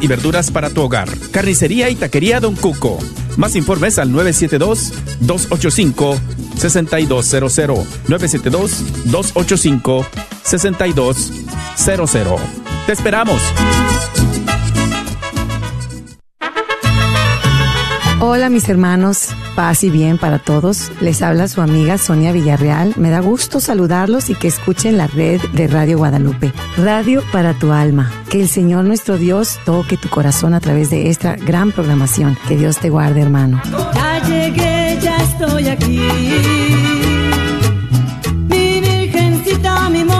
y verduras para tu hogar. Carnicería y taquería Don Cuco. Más informes al 972-285-6200. 972-285-6200. ¡Te esperamos! Hola mis hermanos, paz y bien para todos. Les habla su amiga Sonia Villarreal. Me da gusto saludarlos y que escuchen la red de Radio Guadalupe. Radio para tu alma. Que el Señor nuestro Dios toque tu corazón a través de esta gran programación. Que Dios te guarde hermano. Ya llegué, ya estoy aquí. Mi virgencita, mi morenita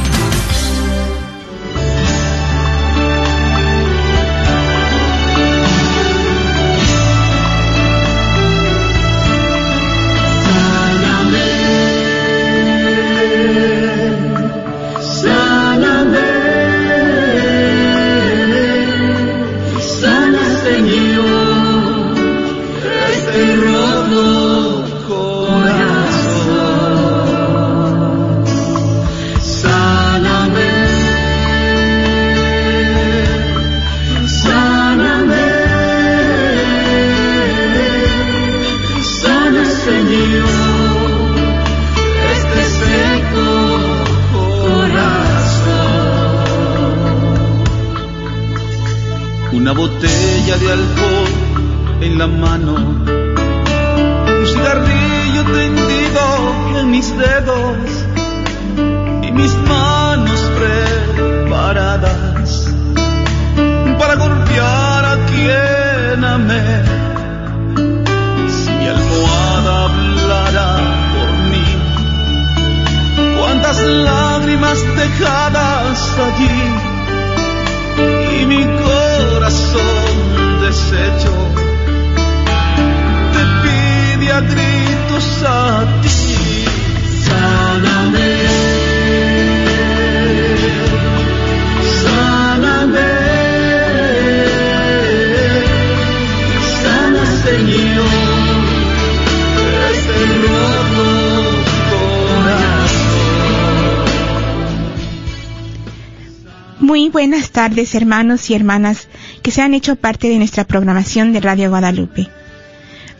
Buenas tardes, hermanos y hermanas que se han hecho parte de nuestra programación de Radio Guadalupe.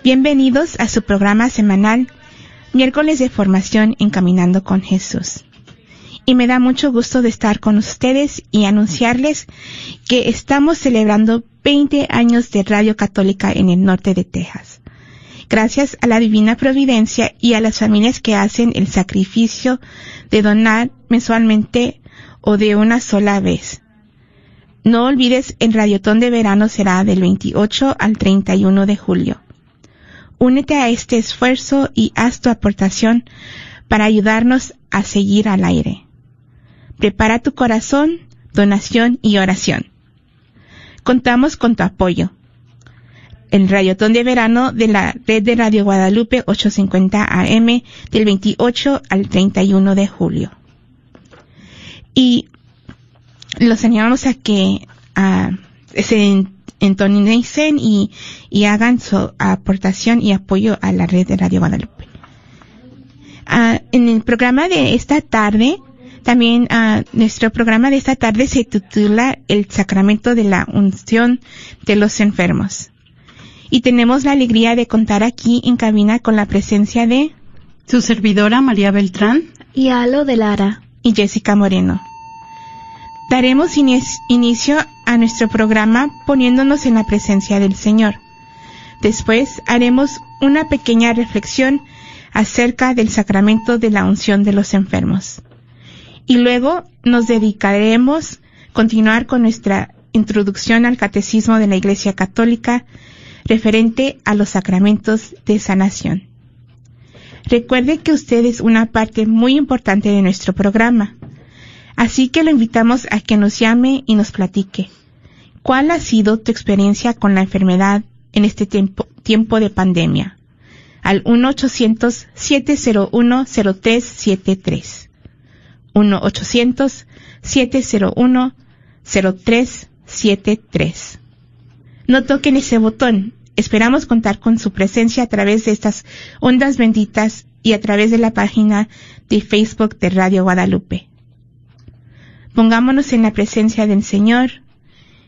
Bienvenidos a su programa semanal Miércoles de Formación Encaminando con Jesús. Y me da mucho gusto de estar con ustedes y anunciarles que estamos celebrando 20 años de Radio Católica en el norte de Texas. Gracias a la Divina Providencia y a las familias que hacen el sacrificio de donar mensualmente o de una sola vez. No olvides, el Radiotón de Verano será del 28 al 31 de julio. Únete a este esfuerzo y haz tu aportación para ayudarnos a seguir al aire. Prepara tu corazón, donación y oración. Contamos con tu apoyo. El Radiotón de Verano de la Red de Radio Guadalupe 850 AM del 28 al 31 de julio. Y los animamos a que se entonicen y, y hagan su aportación y apoyo a la red de Radio Guadalupe. Ah, en el programa de esta tarde, también ah, nuestro programa de esta tarde se titula El Sacramento de la Unción de los Enfermos. Y tenemos la alegría de contar aquí en cabina con la presencia de su servidora María Beltrán y Alo de Lara y Jessica Moreno. Daremos inicio a nuestro programa poniéndonos en la presencia del Señor. Después haremos una pequeña reflexión acerca del sacramento de la unción de los enfermos. Y luego nos dedicaremos a continuar con nuestra introducción al catecismo de la Iglesia Católica referente a los sacramentos de sanación. Recuerde que usted es una parte muy importante de nuestro programa. Así que lo invitamos a que nos llame y nos platique. ¿Cuál ha sido tu experiencia con la enfermedad en este tiempo, tiempo de pandemia? Al 1-800-701-0373. 701-0373. No toquen ese botón. Esperamos contar con su presencia a través de estas ondas benditas y a través de la página de Facebook de Radio Guadalupe. Pongámonos en la presencia del Señor,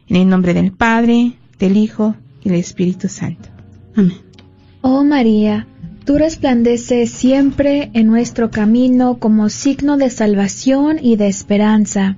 en el nombre del Padre, del Hijo y del Espíritu Santo. Amén. Oh María, tú resplandeces siempre en nuestro camino como signo de salvación y de esperanza.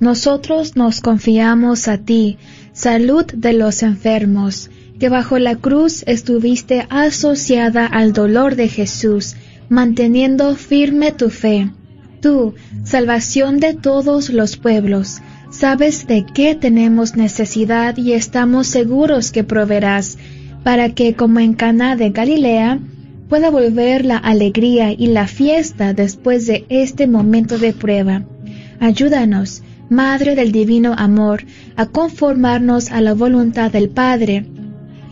Nosotros nos confiamos a ti, salud de los enfermos, que bajo la cruz estuviste asociada al dolor de Jesús, manteniendo firme tu fe. Tú, salvación de todos los pueblos, sabes de qué tenemos necesidad y estamos seguros que proveerás, para que como en Caná de Galilea pueda volver la alegría y la fiesta después de este momento de prueba. Ayúdanos, Madre del Divino Amor, a conformarnos a la voluntad del Padre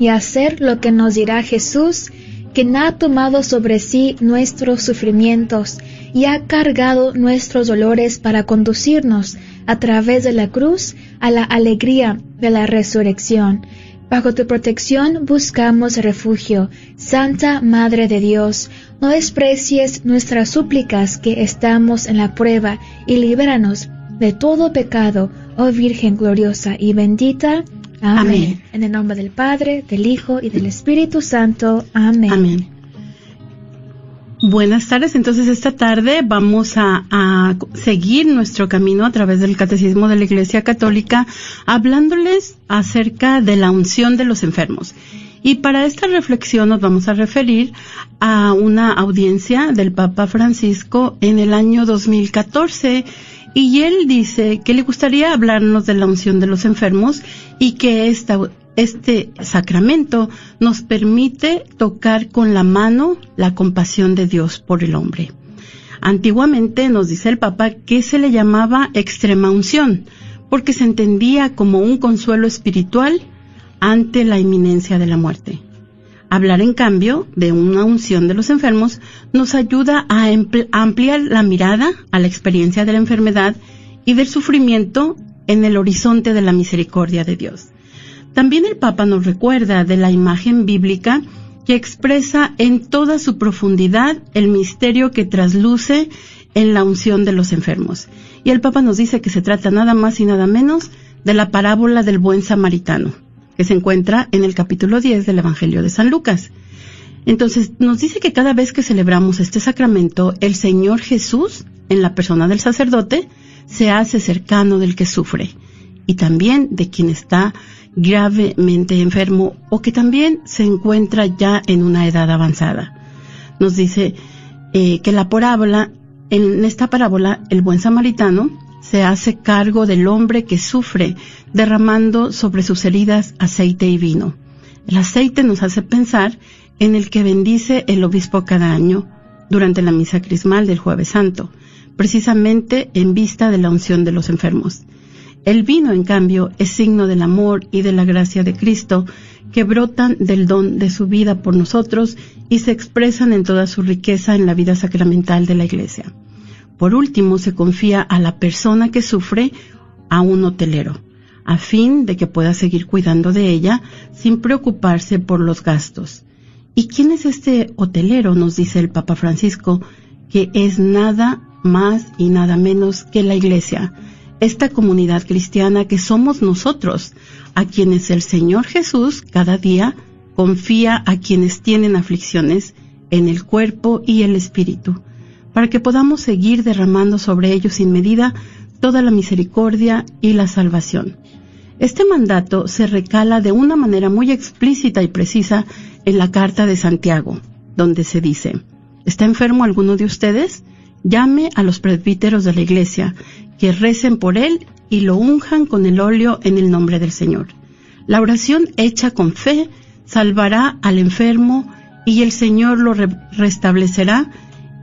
y hacer lo que nos dirá Jesús, quien ha tomado sobre sí nuestros sufrimientos y ha cargado nuestros dolores para conducirnos a través de la cruz a la alegría de la resurrección. Bajo tu protección buscamos refugio. Santa Madre de Dios, no desprecies nuestras súplicas que estamos en la prueba y libéranos de todo pecado, oh Virgen gloriosa y bendita. Amén. En el nombre del Padre, del Hijo y del Espíritu Santo. Amén. Amén. Buenas tardes, entonces esta tarde vamos a, a, seguir nuestro camino a través del Catecismo de la Iglesia Católica hablándoles acerca de la unción de los enfermos. Y para esta reflexión nos vamos a referir a una audiencia del Papa Francisco en el año 2014 y él dice que le gustaría hablarnos de la unción de los enfermos y que esta, este sacramento nos permite tocar con la mano la compasión de Dios por el hombre. Antiguamente nos dice el Papa que se le llamaba extrema unción, porque se entendía como un consuelo espiritual ante la inminencia de la muerte. Hablar, en cambio, de una unción de los enfermos nos ayuda a ampliar la mirada a la experiencia de la enfermedad y del sufrimiento en el horizonte de la misericordia de Dios. También el Papa nos recuerda de la imagen bíblica que expresa en toda su profundidad el misterio que trasluce en la unción de los enfermos. Y el Papa nos dice que se trata nada más y nada menos de la parábola del buen samaritano, que se encuentra en el capítulo 10 del Evangelio de San Lucas. Entonces, nos dice que cada vez que celebramos este sacramento, el Señor Jesús, en la persona del sacerdote, se hace cercano del que sufre y también de quien está gravemente enfermo o que también se encuentra ya en una edad avanzada. Nos dice eh, que la parábola, en esta parábola, el buen samaritano se hace cargo del hombre que sufre, derramando sobre sus heridas aceite y vino. El aceite nos hace pensar en el que bendice el obispo cada año durante la misa crismal del jueves santo, precisamente en vista de la unción de los enfermos. El vino, en cambio, es signo del amor y de la gracia de Cristo que brotan del don de su vida por nosotros y se expresan en toda su riqueza en la vida sacramental de la Iglesia. Por último, se confía a la persona que sufre a un hotelero, a fin de que pueda seguir cuidando de ella sin preocuparse por los gastos. ¿Y quién es este hotelero? nos dice el Papa Francisco, que es nada más y nada menos que la Iglesia, esta comunidad cristiana que somos nosotros, a quienes el Señor Jesús cada día confía a quienes tienen aflicciones en el cuerpo y el espíritu, para que podamos seguir derramando sobre ellos sin medida toda la misericordia y la salvación. Este mandato se recala de una manera muy explícita y precisa en la carta de Santiago, donde se dice, ¿está enfermo alguno de ustedes? Llame a los presbíteros de la iglesia que recen por él y lo unjan con el óleo en el nombre del Señor. La oración hecha con fe salvará al enfermo y el Señor lo re restablecerá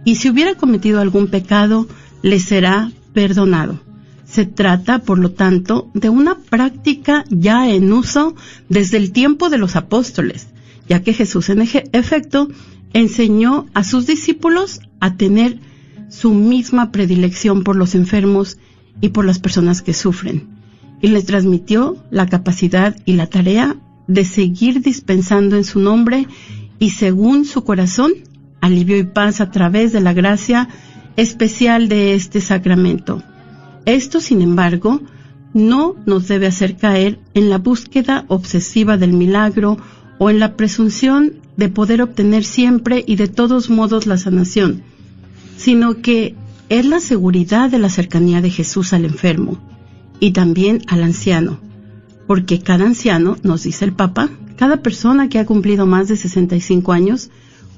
y si hubiera cometido algún pecado le será perdonado. Se trata, por lo tanto, de una práctica ya en uso desde el tiempo de los apóstoles, ya que Jesús en efecto enseñó a sus discípulos a tener su misma predilección por los enfermos y por las personas que sufren, y les transmitió la capacidad y la tarea de seguir dispensando en su nombre y según su corazón alivio y paz a través de la gracia especial de este sacramento. Esto, sin embargo, no nos debe hacer caer en la búsqueda obsesiva del milagro o en la presunción de poder obtener siempre y de todos modos la sanación, sino que es la seguridad de la cercanía de Jesús al enfermo y también al anciano, porque cada anciano, nos dice el Papa, cada persona que ha cumplido más de 65 años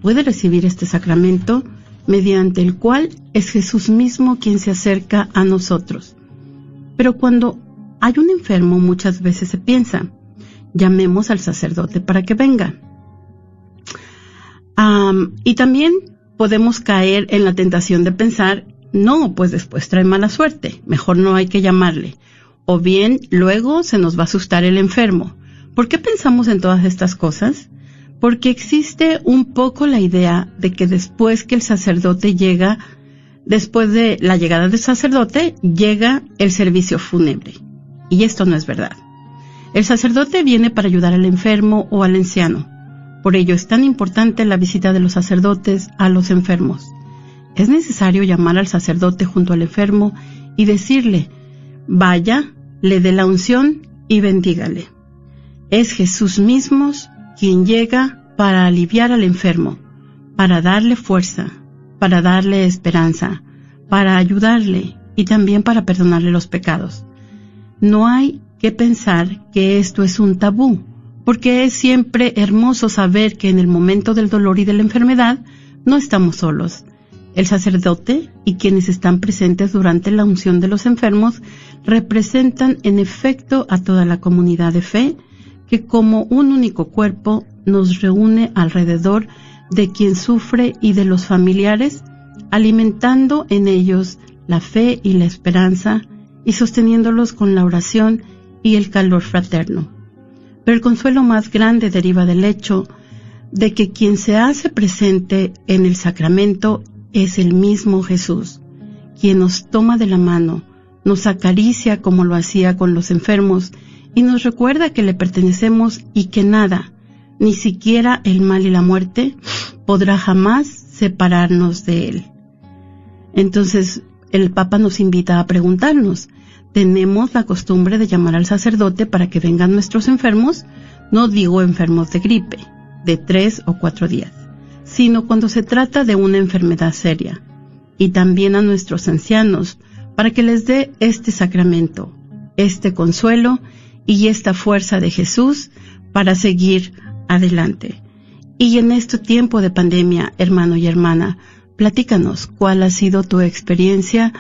puede recibir este sacramento mediante el cual es Jesús mismo quien se acerca a nosotros. Pero cuando hay un enfermo muchas veces se piensa, llamemos al sacerdote para que venga. y también podemos caer en la tentación de pensar, no, pues después trae mala suerte, mejor no hay que llamarle. O bien luego se nos va a asustar el enfermo. ¿Por qué pensamos en todas estas cosas? Porque existe un poco la idea de que después que el sacerdote llega, después de la llegada del sacerdote, llega el servicio fúnebre. Y esto no es verdad. El sacerdote viene para ayudar al enfermo o al anciano. Por ello es tan importante la visita de los sacerdotes a los enfermos. Es necesario llamar al sacerdote junto al enfermo y decirle, vaya, le dé la unción y bendígale. Es Jesús mismo quien llega para aliviar al enfermo, para darle fuerza, para darle esperanza, para ayudarle y también para perdonarle los pecados. No hay que pensar que esto es un tabú, porque es siempre hermoso saber que en el momento del dolor y de la enfermedad no estamos solos. El sacerdote y quienes están presentes durante la unción de los enfermos representan en efecto a toda la comunidad de fe que como un único cuerpo nos reúne alrededor de quien sufre y de los familiares, alimentando en ellos la fe y la esperanza y sosteniéndolos con la oración y el calor fraterno. Pero el consuelo más grande deriva del hecho de que quien se hace presente en el sacramento es el mismo Jesús, quien nos toma de la mano, nos acaricia como lo hacía con los enfermos y nos recuerda que le pertenecemos y que nada, ni siquiera el mal y la muerte, podrá jamás separarnos de él. Entonces, el Papa nos invita a preguntarnos, ¿tenemos la costumbre de llamar al sacerdote para que vengan nuestros enfermos? No digo enfermos de gripe, de tres o cuatro días, sino cuando se trata de una enfermedad seria, y también a nuestros ancianos, para que les dé este sacramento, este consuelo y esta fuerza de Jesús para seguir adelante. Y en este tiempo de pandemia, hermano y hermana, platícanos cuál ha sido tu experiencia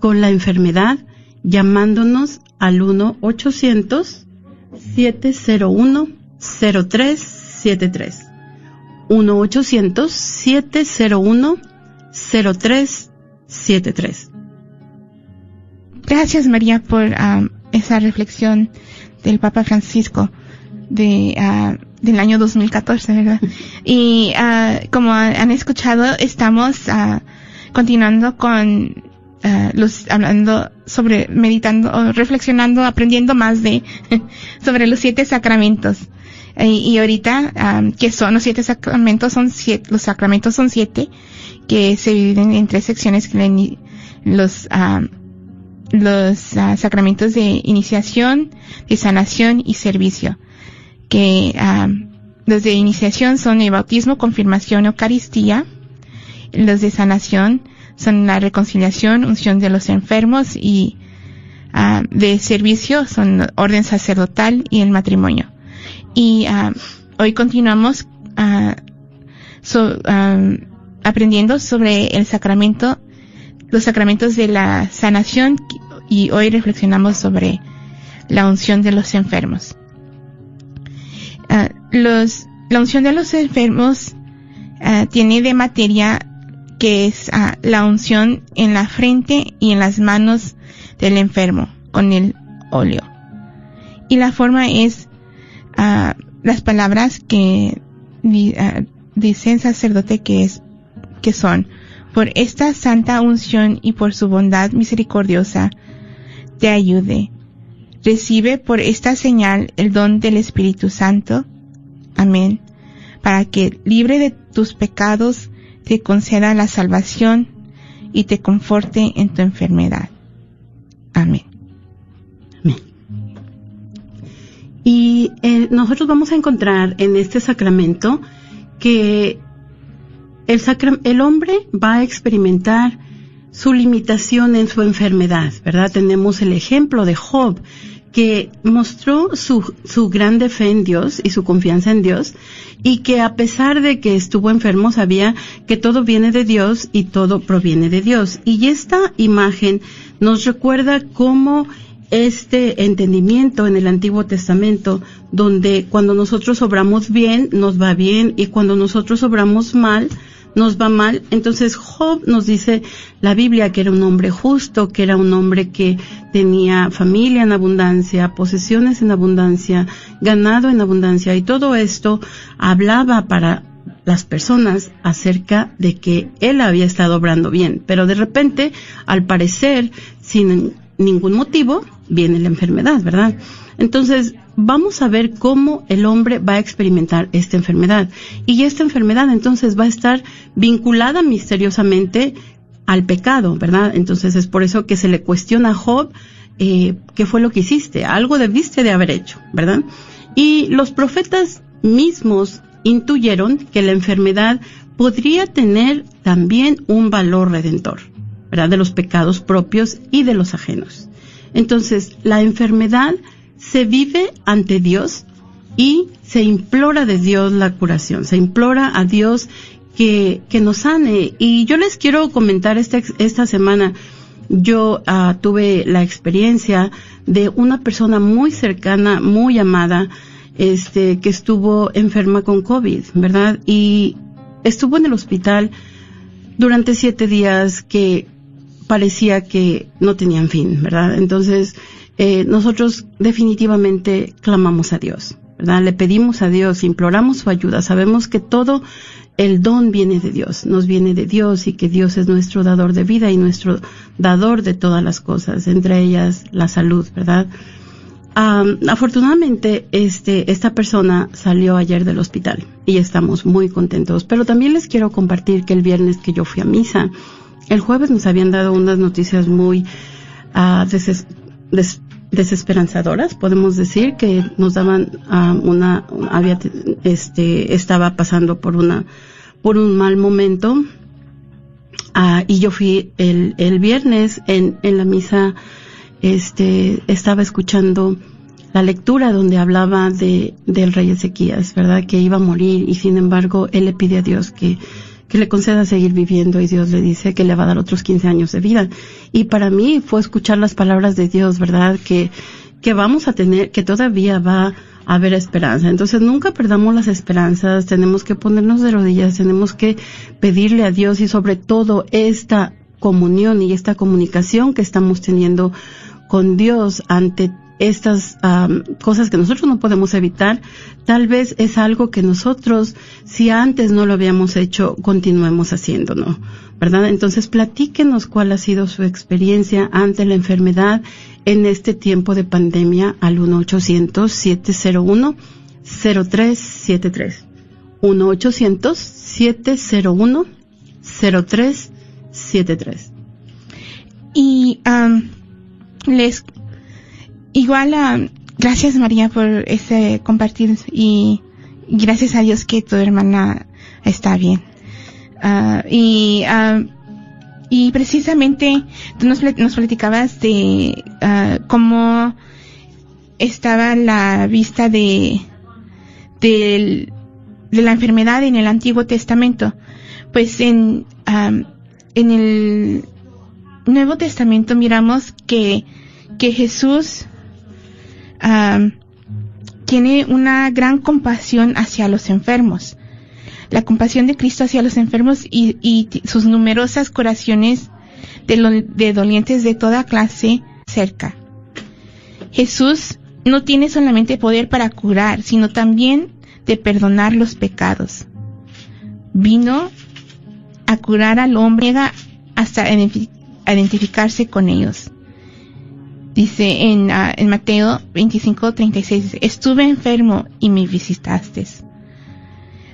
con la enfermedad llamándonos al 1-800-701-0373. 1-800-701-0373. Gracias María por um, esa reflexión del Papa Francisco de uh, del año 2014, ¿verdad? Y uh, como han escuchado, estamos uh, continuando con los hablando sobre meditando, reflexionando, aprendiendo más de sobre los siete sacramentos. y ahorita, um, ¿qué son los siete sacramentos? Son siete, los sacramentos son siete, que se dividen en tres secciones, los, los sacramentos de iniciación, de sanación y servicio. Que los de iniciación son el bautismo, confirmación, Eucaristía. Los de sanación son la reconciliación, unción de los enfermos y de servicio son orden sacerdotal y el matrimonio. Y hoy continuamos aprendiendo sobre el sacramento, los sacramentos de la sanación y hoy reflexionamos sobre la unción de los enfermos. los, la unción de los enfermos tiene de materia que es la unción en la frente y en las manos del enfermo con el óleo. Y la forma es las palabras que dicen sacerdote que es que son por esta santa unción y por su bondad misericordiosa te ayude. Recibe por esta señal el don del Espíritu Santo. Amén. Para que, libre de tus pecados, te conceda la salvación y te conforte en tu enfermedad. Amén. Amén. Y eh, nosotros vamos a encontrar en este sacramento que el, hombre va a experimentar su limitación en su enfermedad, ¿verdad? Tenemos el ejemplo de Job, que mostró su, su grande fe en Dios y su confianza en Dios, y que a pesar de que estuvo enfermo sabía que todo viene de Dios y todo proviene de Dios. Y esta imagen nos recuerda cómo este entendimiento en el Antiguo Testamento, donde cuando nosotros obramos bien, nos va bien, y cuando nosotros obramos mal, nos va mal. Entonces Job nos dice la Biblia que era un hombre justo, que era un hombre que tenía familia en abundancia, posesiones en abundancia, ganado en abundancia y todo esto hablaba para las personas acerca de que él había estado obrando bien, pero de repente, al parecer, sin ningún motivo, viene la enfermedad, ¿verdad? Entonces, vamos a ver cómo el hombre va a experimentar esta enfermedad. Y esta enfermedad entonces va a estar vinculada misteriosamente al pecado, ¿verdad? Entonces es por eso que se le cuestiona a Job eh, qué fue lo que hiciste, algo debiste de haber hecho, ¿verdad? Y los profetas mismos intuyeron que la enfermedad podría tener también un valor redentor, De los pecados propios y de los ajenos. Entonces, la enfermedad se vive ante Dios y se implora de Dios la curación, se implora a Dios que, que nos sane. Y yo les quiero comentar esta, esta semana, yo uh, tuve la experiencia de una persona muy cercana, muy amada, este, que estuvo enferma con COVID, ¿verdad? Y estuvo en el hospital durante siete días que parecía que no tenían fin, ¿verdad? Entonces, eh, nosotros definitivamente clamamos a Dios, ¿verdad? Le pedimos a Dios, imploramos su ayuda, sabemos que todo el don viene de Dios, nos viene de Dios y que Dios es nuestro dador de vida y nuestro dador de todas las cosas, entre ellas la salud, ¿verdad? Um, afortunadamente, este, esta persona salió ayer del hospital y estamos muy contentos. Pero también les quiero compartir que el viernes que yo fui a misa, el jueves nos habían dado unas noticias muy uh, deses des desesperanzadoras, podemos decir, que nos daban uh, una, había, este, estaba pasando por una, por un mal momento. Uh, y yo fui el, el viernes en, en la misa, este, estaba escuchando la lectura donde hablaba de, del rey Ezequías, ¿verdad? Que iba a morir y sin embargo él le pide a Dios que, que le conceda seguir viviendo y Dios le dice que le va a dar otros 15 años de vida. Y para mí fue escuchar las palabras de Dios, ¿verdad? Que, que vamos a tener, que todavía va a haber esperanza. Entonces nunca perdamos las esperanzas, tenemos que ponernos de rodillas, tenemos que pedirle a Dios y sobre todo esta comunión y esta comunicación que estamos teniendo con Dios ante estas um, cosas que nosotros no podemos evitar, tal vez es algo que nosotros, si antes no lo habíamos hecho, continuemos haciéndolo, ¿verdad? Entonces, platíquenos cuál ha sido su experiencia ante la enfermedad en este tiempo de pandemia al 1-800-701-0373. 1-800-701-0373. Y um, les igual uh, gracias María por ese compartir y gracias a Dios que tu hermana está bien. Uh, y uh, y precisamente tú nos, nos platicabas de cómo estaba la vista de, de, de la enfermedad en el Antiguo Testamento. Pues en, en el Nuevo Testamento miramos que, que Jesús tiene una gran compasión hacia los enfermos. La compasión de Cristo hacia los enfermos y, sus numerosas curaciones de, de dolientes de toda clase cerca. Jesús no tiene solamente poder para curar, sino también de perdonar los pecados. Vino a curar al hombre hasta identificarse con ellos. Dice en, ah, en Mateo 25, 36, dice, estuve enfermo y me visitaste.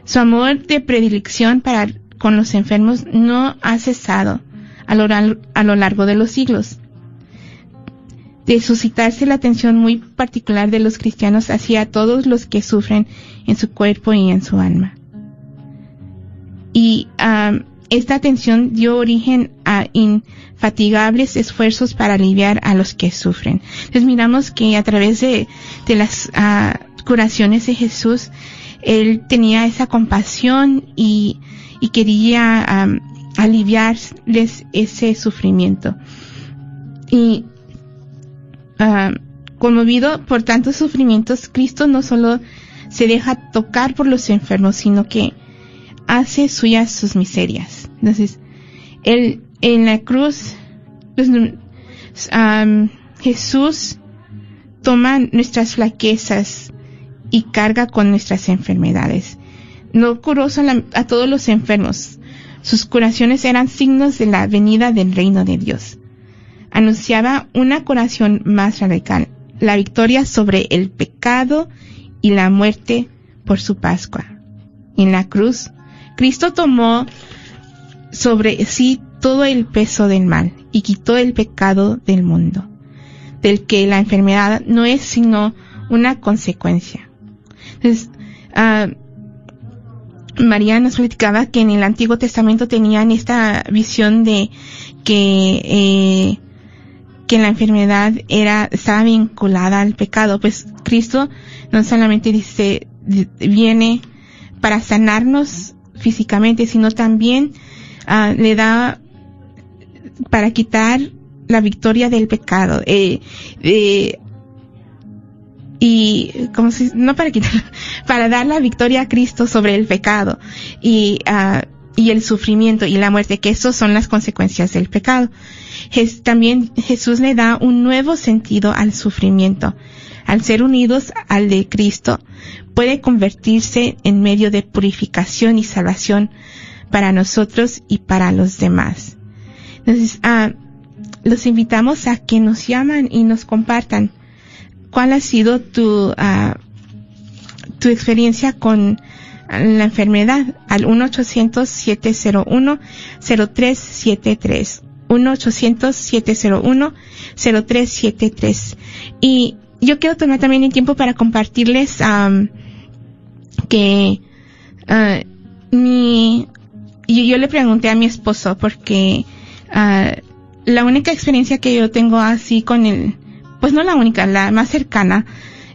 Su amor de predilección para con los enfermos no ha cesado a lo, a lo largo de los siglos. De suscitarse la atención muy particular de los cristianos hacia todos los que sufren en su cuerpo y en su alma. Y am, esta atención dio origen a infatigables esfuerzos para aliviar a los que sufren. Entonces miramos que a través de, de las ah, curaciones de Jesús, él tenía esa compasión y, y quería am, aliviarles ese sufrimiento. Y ah, conmovido por tantos sufrimientos, Cristo no solo se deja tocar por los enfermos, sino que hace suyas sus miserias. Entonces, él, en la cruz, Jesús toma nuestras flaquezas y carga con nuestras enfermedades. No curó a todos los enfermos. Sus curaciones eran signos de la venida del reino de Dios. Anunciaba una curación más radical, la victoria sobre el pecado y la muerte por su Pascua. En la cruz, Cristo tomó sobre sí todo el peso del mal y quitó el pecado del mundo, del que la enfermedad no es sino una consecuencia. Entonces, ah, María nos platicaba que en el Antiguo Testamento tenían esta visión de que eh, que la enfermedad era estaba vinculada al pecado, pues Cristo no solamente dice di- viene para sanarnos físicamente, sino también ah, le da para quitar la victoria del pecado. Eh, eh, y como si no para quitar para dar la victoria a Cristo sobre el pecado y ah, y el sufrimiento y la muerte que esos son las consecuencias del pecado. También Jesús le da un nuevo sentido al sufrimiento. Al ser unidos al de Cristo puede convertirse en medio de purificación y salvación para nosotros y para los demás entonces ah, los invitamos a que nos llaman y nos compartan cuál ha sido tu ah, tu experiencia con la enfermedad al 1-800-701-0373. 1-800-701-0373. Y yo quiero tomar también el tiempo para compartirles am, que ah, mi yo le pregunté a mi esposo porque ah, la única experiencia que yo tengo así con el pues no la única la más cercana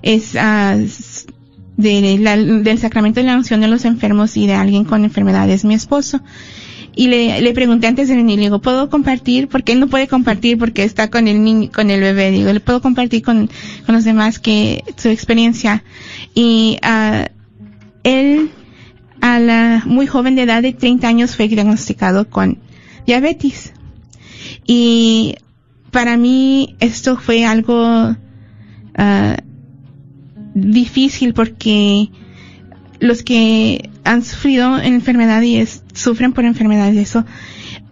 es ah, de la- del sacramento de la unción de los enfermos y de alguien con enfermedades mi esposo y le, pregunté antes de venir, le digo, ¿puedo compartir? Porque él no puede compartir porque está con el niño, con el bebé. Digo, ¿le puedo compartir con, los demás que su experiencia? Y ah, él, a la muy joven de edad de 30 años, fue diagnosticado con diabetes. Y para mí esto fue algo ah, difícil porque los que han sufrido enfermedad y sufren por enfermedad y eso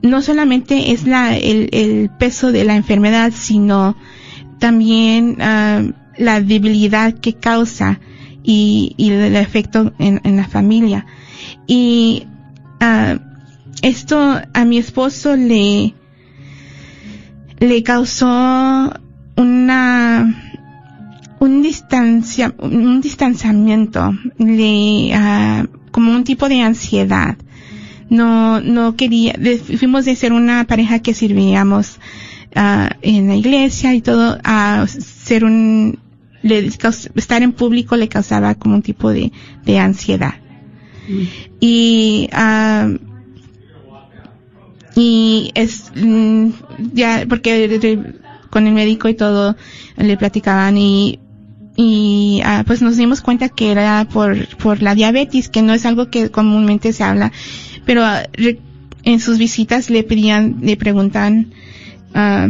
no solamente es la el, peso de la enfermedad sino también ah, la debilidad que causa y, el efecto en, en la familia. Y ah, esto a mi esposo le le causó una un distancia un distanciamiento le ah, como un tipo de ansiedad. No no quería fuimos de ser una pareja que servíamos ah, en la iglesia y todo a ser un le estar en público le causaba como un tipo de, de ansiedad. Y ah, y es mm, ya porque con el médico y todo le platicaban y y ah, pues nos dimos cuenta que era por por la diabetes que no es algo que comúnmente se habla pero ah, en sus visitas le pedían le preguntan ah,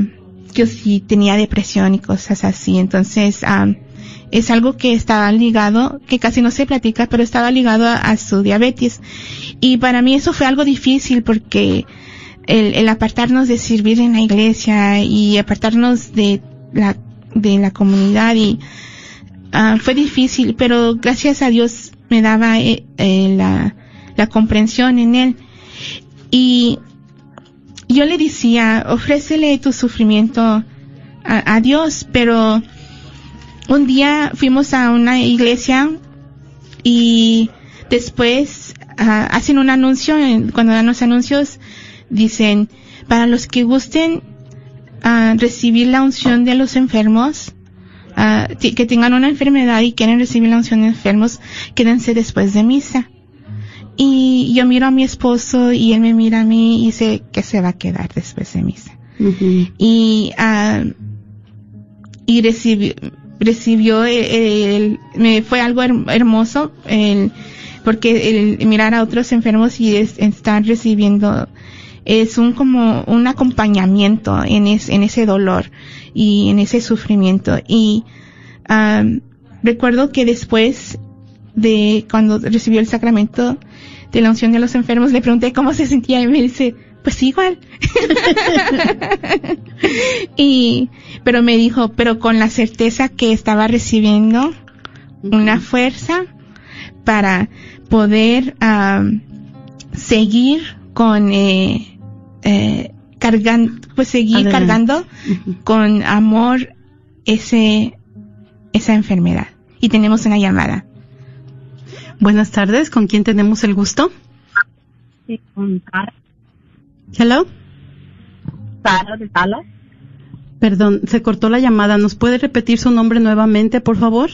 que si tenía depresión y cosas así entonces ah, es algo que estaba ligado, que casi no se platica, pero estaba ligado a, a su diabetes. Y para mí eso fue algo difícil porque el, el apartarnos de servir en la iglesia y apartarnos de la de la comunidad y ah, fue difícil, pero gracias a Dios me daba eh, eh, la, la comprensión en él. Y yo le decía, ofrécele tu sufrimiento a, a Dios, pero un día fuimos a una iglesia y después ah, hacen un anuncio, cuando dan los anuncios dicen, para los que gusten ah, recibir la unción de los enfermos, ti- que tengan una enfermedad y quieren recibir la unción de enfermos, quédense después de misa. Y yo miro a mi esposo y él me mira a mí y dice que se va a quedar después de misa Ujú. y ah, y recibió recibió el, el- me fue algo her- hermoso el porque el mirar a otros enfermos y es- estar recibiendo es un como un acompañamiento en es- en ese dolor y en ese sufrimiento. Y recuerdo que después de cuando recibió el sacramento de la unción de los enfermos le pregunté cómo se sentía y me dice pues igual y pero me dijo pero con la certeza que estaba recibiendo una fuerza para poder seguir con eh, eh, cargan pues seguir Adelante. cargando con amor ese esa enfermedad y tenemos una llamada Buenas tardes, ¿con quién tenemos el gusto? Sí, con Sara, Hello. Sara de Salas. Perdón, se cortó la llamada. ¿Nos puede repetir su nombre nuevamente, por favor?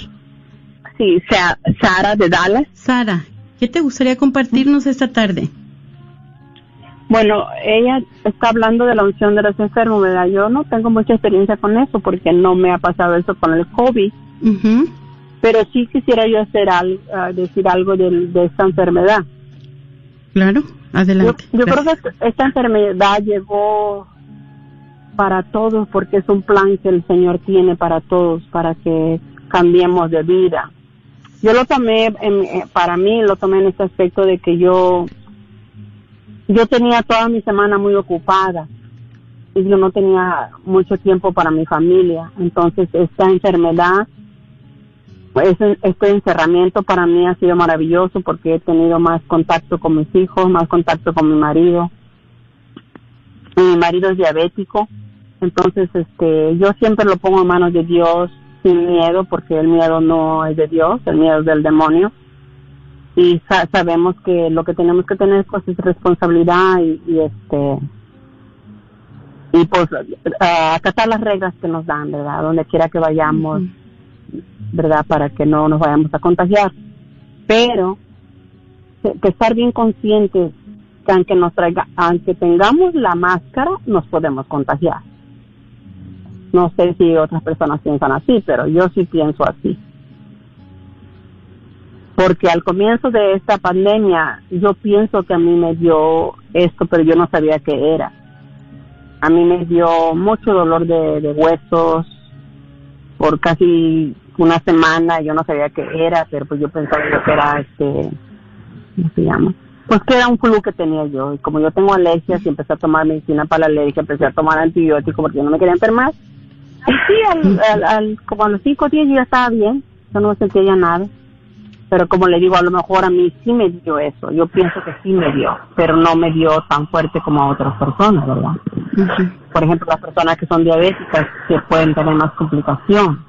Sí, Sa- Sara de Dallas. Sara, ¿qué te gustaría compartirnos esta tarde? Bueno, ella está hablando de la unción de los enfermos, ¿verdad? Yo no tengo mucha experiencia con eso porque no me ha pasado eso con el COVID, pero sí quisiera yo hacer ah, decir algo de, esta enfermedad. Claro, adelante. yo creo que esta- esta enfermedad llegó para todos porque es un plan que el Señor tiene para todos, para que cambiemos de vida. Yo lo tomé, en- eh, para mí lo tomé en este aspecto de que yo, yo tenía toda mi semana muy ocupada y yo no tenía mucho tiempo para mi familia. Entonces esta enfermedad, pues, este encerramiento para mí ha sido maravilloso porque he tenido más contacto con mis hijos, más contacto con mi marido. Mi marido es diabético, entonces este yo siempre lo pongo en manos de Dios sin miedo porque el miedo no es de Dios, el miedo es del demonio. Y sa- sabemos que lo que tenemos que tener pues es responsabilidad y, y, este y pues acatar las reglas que nos dan, ¿verdad? Donde quiera que vayamos, ¿verdad? Para que no nos vayamos a contagiar. Pero que, que estar bien conscientes que aunque nos traiga, aunque tengamos la máscara, nos podemos contagiar. No sé si otras personas piensan así, pero yo sí pienso así. Porque al comienzo de esta pandemia, yo pienso que a mí me dio esto, pero yo no sabía qué era. A mí me dio mucho dolor de, de huesos por casi una semana, yo no sabía qué era, pero pues yo pensaba que era este, ¿cómo se llama? Pues que era un flu que tenía yo, y como yo tengo alergias y empecé a tomar medicina para la alergia, empecé a tomar antibióticos porque yo no me quería enfermar. Y sí, al, al, al- como a los cinco días yo ya estaba bien, yo no sentía ya nada. Pero como le digo, a lo mejor a mí sí me dio eso, yo pienso que sí me dio, pero no me dio tan fuerte como a otras personas, ¿verdad? Por ejemplo, las personas que son diabéticas que pueden tener más complicación.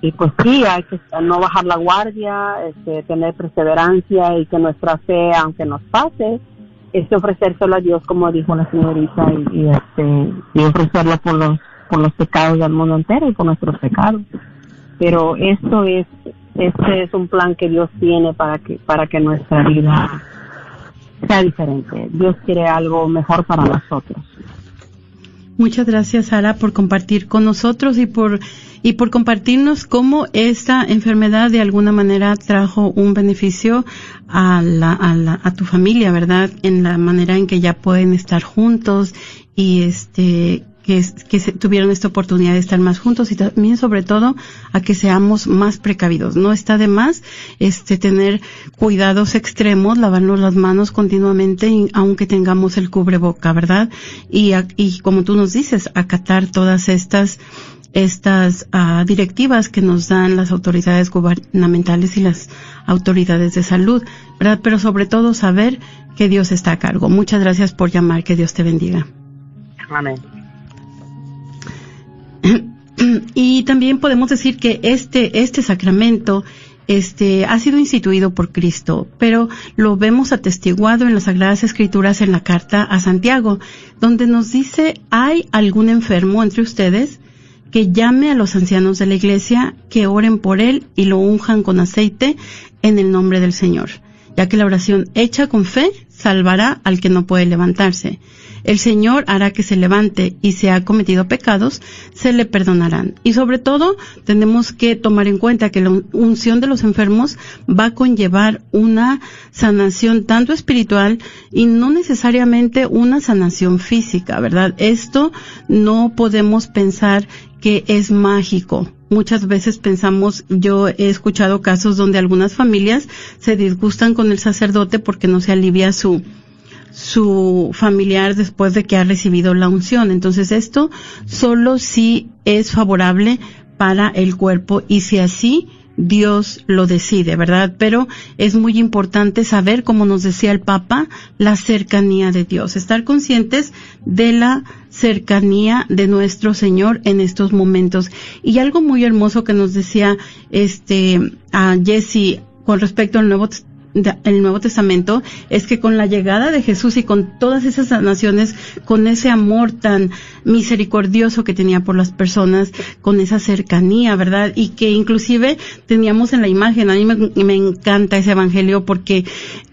Y pues sí, hay que no bajar la guardia, este, tener perseverancia y que nuestra fe, aunque nos pase, es ofrecérselo a Dios, como dijo la señorita, y, y, este, y ofrecerlo por los, por los pecados del mundo entero y por nuestros pecados. Pero esto es, este es un plan que Dios tiene para que, para que nuestra vida sea diferente. Dios quiere algo mejor para nosotros. Muchas gracias, Sara, por compartir con nosotros y por y por compartirnos cómo esta enfermedad de alguna manera trajo un beneficio a la, a la a tu familia, ¿verdad? En la manera en que ya pueden estar juntos y este que, que tuvieron esta oportunidad de estar más juntos y también sobre todo a que seamos más precavidos. No está de más este tener cuidados extremos, lavarnos las manos continuamente y- aunque tengamos el cubreboca, ¿verdad? Y, a- y como tú nos dices, acatar todas estas estas ah, directivas que nos dan las autoridades gubernamentales y las autoridades de salud, ¿verdad? Pero sobre todo saber que Dios está a cargo. Muchas gracias por llamar, que Dios te bendiga. Amén. Y también podemos decir que este, este sacramento este, ha sido instituido por Cristo, pero lo vemos atestiguado en las Sagradas Escrituras en la carta a Santiago, donde nos dice, ¿hay algún enfermo entre ustedes? que llame a los ancianos de la iglesia, que oren por él y lo unjan con aceite en el nombre del Señor, ya que la oración hecha con fe salvará al que no puede levantarse. El Señor hará que se levante y si ha cometido pecados, se le perdonarán. Y sobre todo, tenemos que tomar en cuenta que la unción de los enfermos va a conllevar una sanación tanto espiritual y no necesariamente una sanación física, ¿verdad? Esto no podemos pensar que es mágico. Muchas veces pensamos, yo he escuchado casos donde algunas familias se disgustan con el sacerdote porque no se alivia su, su familiar después de que ha recibido la unción. Entonces esto solo si es favorable para el cuerpo y si así Dios lo decide, ¿verdad? Pero es muy importante saber, como nos decía el Papa, la cercanía de Dios, estar conscientes de la cercanía de nuestro Señor en estos momentos. Y algo muy hermoso que nos decía este a Jesse con respecto al Nuevo el Nuevo Testamento es que con la llegada de Jesús y con todas esas naciones, con ese amor tan misericordioso que tenía por las personas, con esa cercanía, ¿verdad? Y que inclusive teníamos en la imagen, a mí me, me encanta ese evangelio porque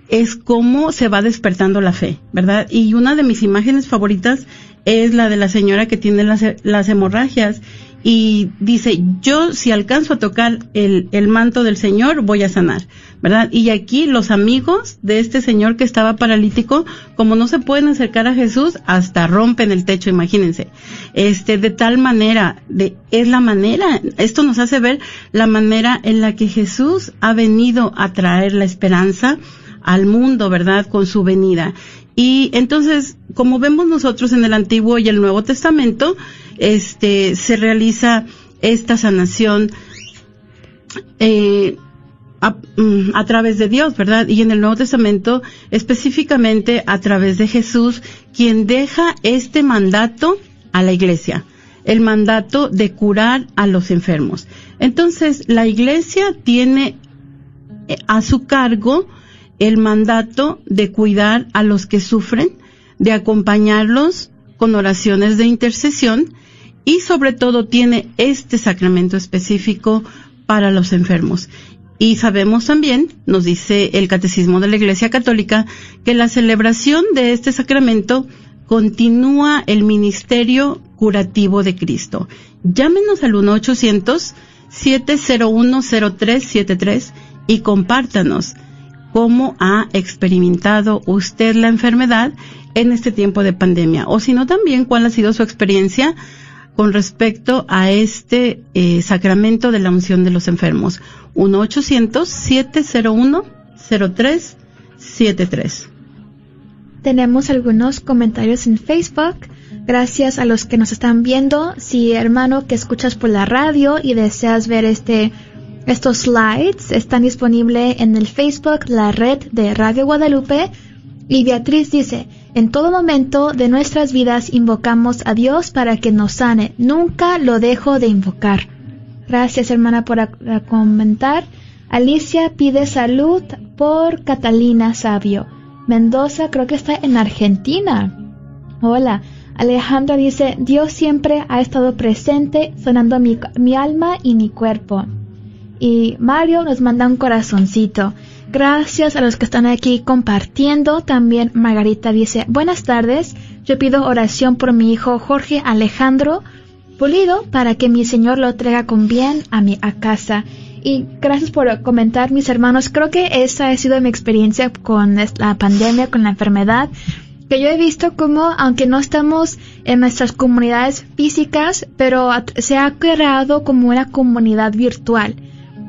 es cómo se va despertando la fe, ¿verdad? Y una de mis imágenes favoritas es la de la señora que tiene las, las hemorragias y dice, yo si alcanzo a tocar el, el manto del Señor, voy a sanar, ¿verdad? Y aquí los amigos de este señor que estaba paralítico, como no se pueden acercar a Jesús, hasta rompen el techo, imagínense. Este, de tal manera, de, es la manera, esto nos hace ver la manera en la que Jesús ha venido a traer la esperanza al mundo, ¿verdad? Con su venida. Y entonces, como vemos nosotros en el Antiguo y el Nuevo Testamento, este, se realiza esta sanación eh, a, mm, a, través de Dios, ¿verdad? Y en el Nuevo Testamento, específicamente a través de Jesús, quien deja este mandato a la iglesia, el mandato de curar a los enfermos. Entonces, la iglesia tiene eh, a su cargo el mandato de cuidar a los que sufren, de acompañarlos con oraciones de intercesión y sobre todo tiene este sacramento específico para los enfermos. Y sabemos también, nos dice el Catecismo de la Iglesia Católica, que la celebración de este sacramento continúa el ministerio curativo de Cristo. Llámenos al 1-800-701-0373 y compártanos cómo ha experimentado usted la enfermedad en este tiempo de pandemia, o si no también cuál ha sido su experiencia con respecto a este eh, sacramento de la unción de los enfermos. 1-800-701-0373. Tenemos algunos comentarios en Facebook. Gracias a los que nos están viendo. Si hermano que escuchas por la radio y deseas ver este estos slides están disponibles en el Facebook, la red de Radio Guadalupe. Y Beatriz dice, en todo momento de nuestras vidas invocamos a Dios para que nos sane. Nunca lo dejo de invocar. Gracias hermana por comentar. Alicia pide salud por Catalina Sabio. Mendoza creo que está en Argentina. Hola. Alejandra dice, Dios siempre ha estado presente, sonando mi, mi alma y mi cuerpo. Y Mario nos manda un corazoncito. Gracias a los que están aquí compartiendo. También Margarita dice, buenas tardes. Yo pido oración por mi hijo Jorge Alejandro Pulido para que mi Señor lo traiga con bien a mi a casa. Y gracias por comentar, mis hermanos. Creo que esa ha sido mi experiencia con la pandemia, con la enfermedad. Que yo he visto como, aunque no estamos en nuestras comunidades físicas, pero se ha creado como una comunidad virtual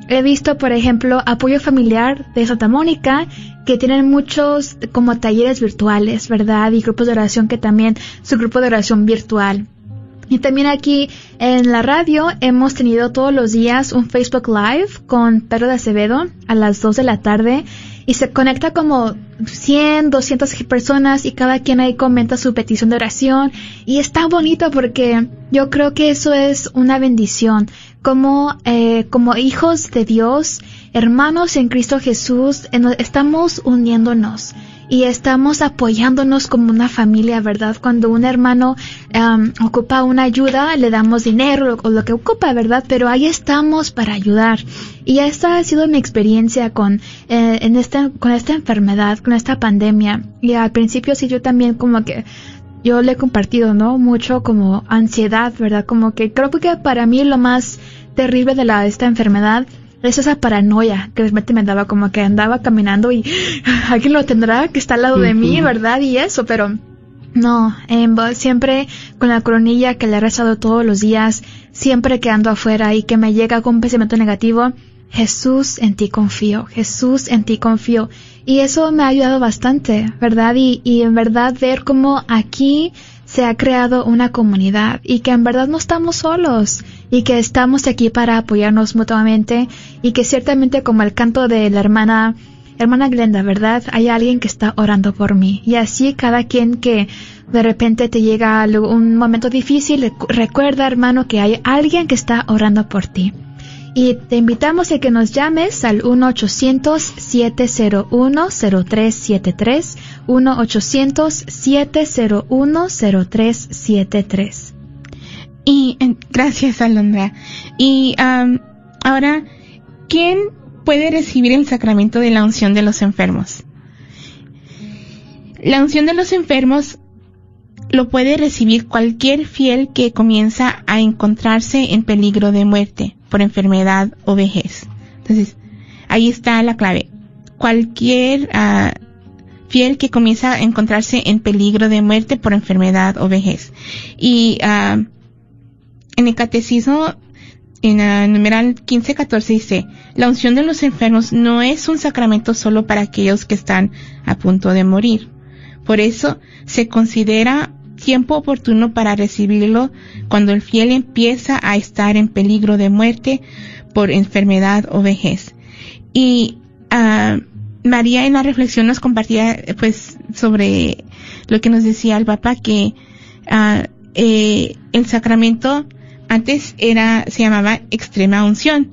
He visto, por ejemplo, apoyo familiar de Santa Mónica, que tienen muchos como talleres virtuales, ¿verdad? Y grupos de oración que también, su grupo de oración virtual. Y también aquí en la radio hemos tenido todos los días un Facebook Live con Pedro de Acevedo a las 2 de la tarde y se conecta como 100, 200 personas y cada quien ahí comenta su petición de oración y está bonito porque yo creo que eso es una bendición como eh, como hijos de Dios hermanos en Cristo Jesús eh, estamos uniéndonos y estamos apoyándonos como una familia, ¿verdad? Cuando un hermano ocupa una ayuda, le damos dinero o lo que ocupa, ¿verdad? Pero ahí estamos para ayudar. Y esta ha sido mi experiencia con, eh, en este, con esta enfermedad, con esta pandemia. Y al principio sí yo también como que yo le he compartido, ¿no? Mucho como ansiedad, ¿verdad? Como que creo que para mí lo más terrible de la, esta enfermedad es esa paranoia que realmente me daba como que andaba caminando y alguien lo tendrá que está al lado de mí, ¿verdad? Y eso, pero no, siempre con la coronilla que le he rezado todos los días, siempre que ando afuera y que me llega con un pensamiento negativo, Jesús en ti confío, Jesús en ti confío. Y eso me ha ayudado bastante, ¿verdad? Y, y en verdad ver cómo aquí se ha creado una comunidad y que en verdad no estamos solos y que estamos aquí para apoyarnos mutuamente y que ciertamente como el canto de la hermana hermana Glenda, ¿verdad? Hay alguien que está orando por mí y así cada quien que de repente te llega un momento difícil, recuerda hermano que hay alguien que está orando por ti. Y te invitamos a que nos llames al 1-800-701-0373, 1-800-701-0373. Y gracias, Alondra. Y ahora, ¿quién puede recibir el sacramento de la unción de los enfermos? La unción de los enfermos lo puede recibir cualquier fiel que comienza a encontrarse en peligro de muerte por enfermedad o vejez. Entonces, ahí está la clave. Cualquier fiel que comienza a encontrarse en peligro de muerte por enfermedad o vejez. Y uh, en el catecismo, en el numeral 1514 dice, la unción de los enfermos no es un sacramento solo para aquellos que están a punto de morir. Por eso se considera tiempo oportuno para recibirlo cuando el fiel empieza a estar en peligro de muerte por enfermedad o vejez. Y uh, María en la reflexión nos compartía pues sobre lo que nos decía el Papa que uh, eh, el sacramento antes era se llamaba extrema unción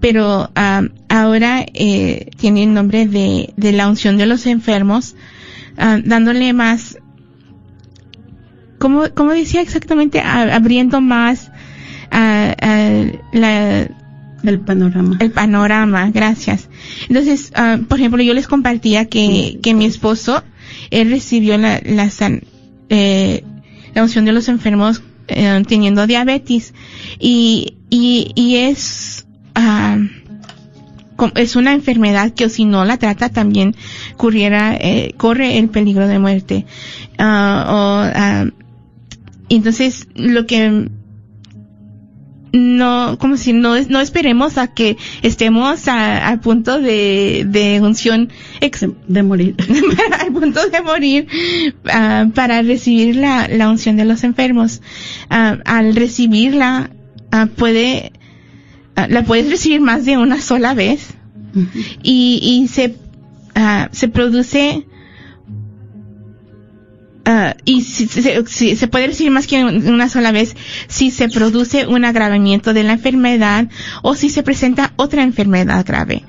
pero uh, ahora eh, tiene el nombre de, de, la unción de los enfermos dándole más como, como decía exactamente, abriendo más la, el panorama. El panorama, gracias. Entonces, por ejemplo, yo les compartía que, que mi esposo, él recibió la, la, eh, la unción de los enfermos eh, teniendo diabetes y, y, y es, es una enfermedad que si no la trata también corriera, eh, corre el peligro de muerte. o, entonces, lo que no, como si no, no esperemos a que estemos a, punto de, de unción de morir, al punto de morir uh, para recibir la, la unción de los enfermos. Uh, al recibirla, uh, puede, la puedes recibir más de una sola vez. Y, y se, se produce Uh, y si, se puede decir más que una sola vez si se produce un agravamiento de la enfermedad o si se presenta otra enfermedad grave.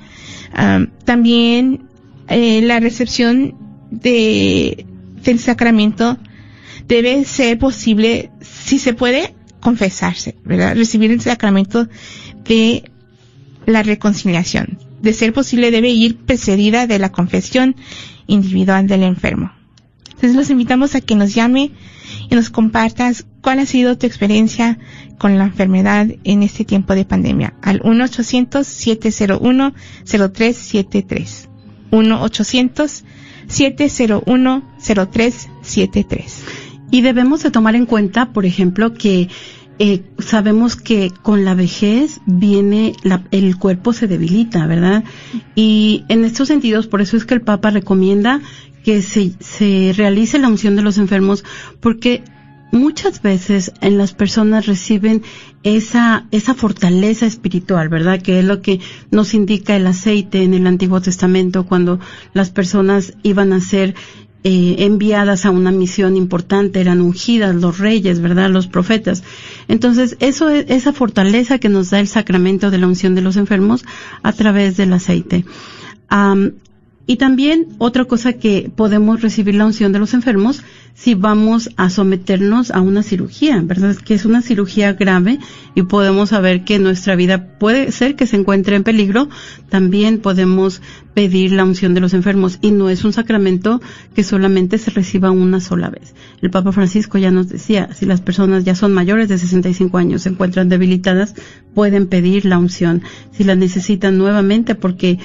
Um, también eh, la recepción de, del sacramento debe ser posible, si se puede, confesarse, ¿verdad? Recibir el sacramento de la reconciliación. De ser posible debe ir precedida de la confesión individual del enfermo. Entonces los invitamos a que nos llame y nos compartas cuál ha sido tu experiencia con la enfermedad en este tiempo de pandemia al 1-800-701-0373. 1-800-701-0373. Y debemos de tomar en cuenta, por ejemplo, que eh, sabemos que con la vejez viene la, el cuerpo se debilita, ¿verdad? Y en estos sentidos, por eso es que el Papa recomienda que se, se realice la unción de los enfermos, porque muchas veces en las personas reciben esa, esa fortaleza espiritual, ¿verdad? Que es lo que nos indica el aceite en el Antiguo Testamento cuando las personas iban a ser eh, enviadas a una misión importante, eran ungidas los reyes, ¿verdad? Los profetas. Entonces, eso es esa fortaleza que nos da el sacramento de la unción de los enfermos a través del aceite. Y también otra cosa que podemos recibir la unción de los enfermos si vamos a someternos a una cirugía, ¿verdad? Que es una cirugía grave y podemos saber que nuestra vida puede ser que se encuentre en peligro, también podemos pedir la unción de los enfermos y no es un sacramento que solamente se reciba una sola vez. El Papa Francisco ya nos decía, si las personas ya son mayores de 65 años, se encuentran debilitadas, pueden pedir la unción. Si la necesitan nuevamente porque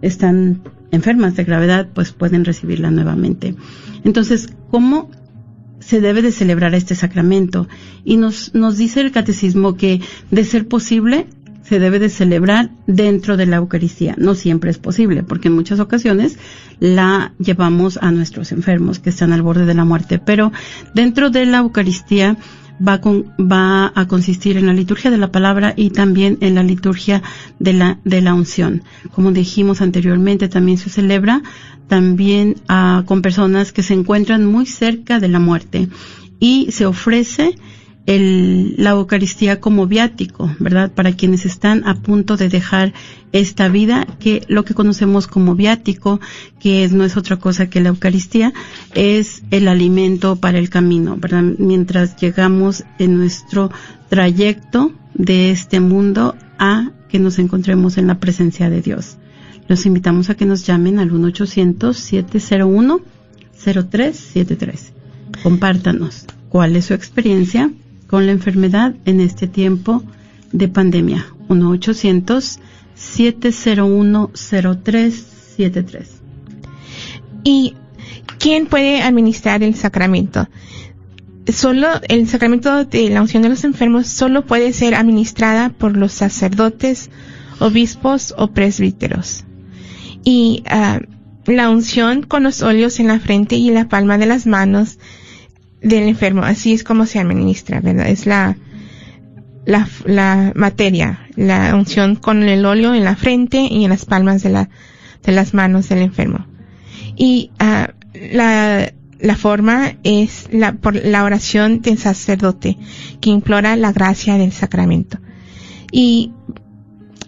están enfermas de gravedad, pues pueden recibirla nuevamente. Entonces, ¿cómo se debe de celebrar este sacramento? Y nos, nos dice el catecismo que, de ser posible, se debe de celebrar dentro de la Eucaristía. No siempre es posible, porque en muchas ocasiones la llevamos a nuestros enfermos que están al borde de la muerte. Pero dentro de la Eucaristía va, con- va a consistir en la liturgia de la palabra y también en la liturgia de la, de la unción. Como dijimos anteriormente, también se celebra también ah, con personas que se encuentran muy cerca de la muerte y se ofrece el, la Eucaristía como viático, ¿verdad? Para quienes están a punto de dejar esta vida, que lo que conocemos como viático, que no es otra cosa que la Eucaristía, es el alimento para el camino, ¿verdad? Mientras llegamos en nuestro trayecto de este mundo a que nos encontremos en la presencia de Dios. Los invitamos a que nos llamen al 1-800-701-0373. Compártanos cuál es su experiencia con la enfermedad en este tiempo de pandemia. 1-800-701-0373. ¿Y quién puede administrar el sacramento? Solo el sacramento de la unción de los enfermos solo puede ser administrada por los sacerdotes, obispos o presbíteros. Y ah, la unción con los óleos en la frente y la palma de las manos del enfermo, así es como se administra, ¿verdad? Es la, la, la materia, la unción con el óleo en la frente y en las palmas de, la, de las manos del enfermo. Y ah, la, la forma es la, por la oración del sacerdote que implora la gracia del sacramento. Y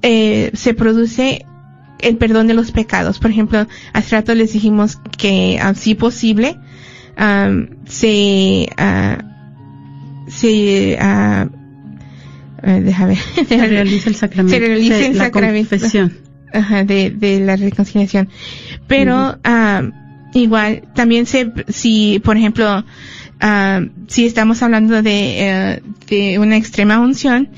eh, se produce el perdón de los pecados. Por ejemplo, hace rato les dijimos que, ah, si posible, am, se, ah, se, ah, eh, déjame, Se realiza el sacramento. se realiza Se- el la sacramento. Ajá, de, de la reconciliación. Pero ah, igual también se, si por ejemplo, ah, si estamos hablando de, eh, de una extrema unción,